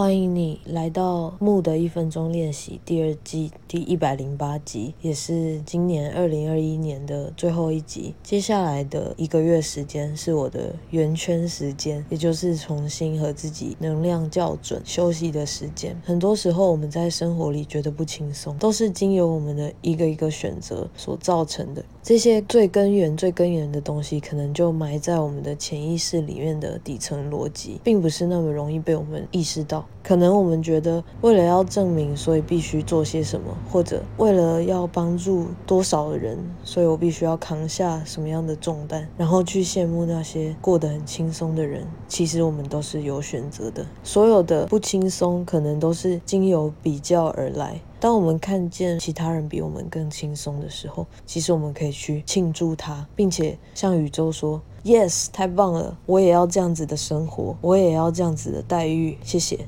欢迎你来到木的一分钟练习第二季第一百零八集，也是今年二零二一年的最后一集。接下来的一个月时间是我的圆圈时间，也就是重新和自己能量校准、休息的时间。很多时候我们在生活里觉得不轻松，都是经由我们的一个一个选择所造成的。这些最根源、最根源的东西，可能就埋在我们的潜意识里面的底层逻辑，并不是那么容易被我们意识到。可能我们觉得，为了要证明，所以必须做些什么，或者为了要帮助多少的人，所以我必须要扛下什么样的重担，然后去羡慕那些过得很轻松的人。其实我们都是有选择的，所有的不轻松，可能都是经由比较而来。当我们看见其他人比我们更轻松的时候，其实我们可以去庆祝他，并且向宇宙说：“Yes，太棒了！我也要这样子的生活，我也要这样子的待遇。”谢谢。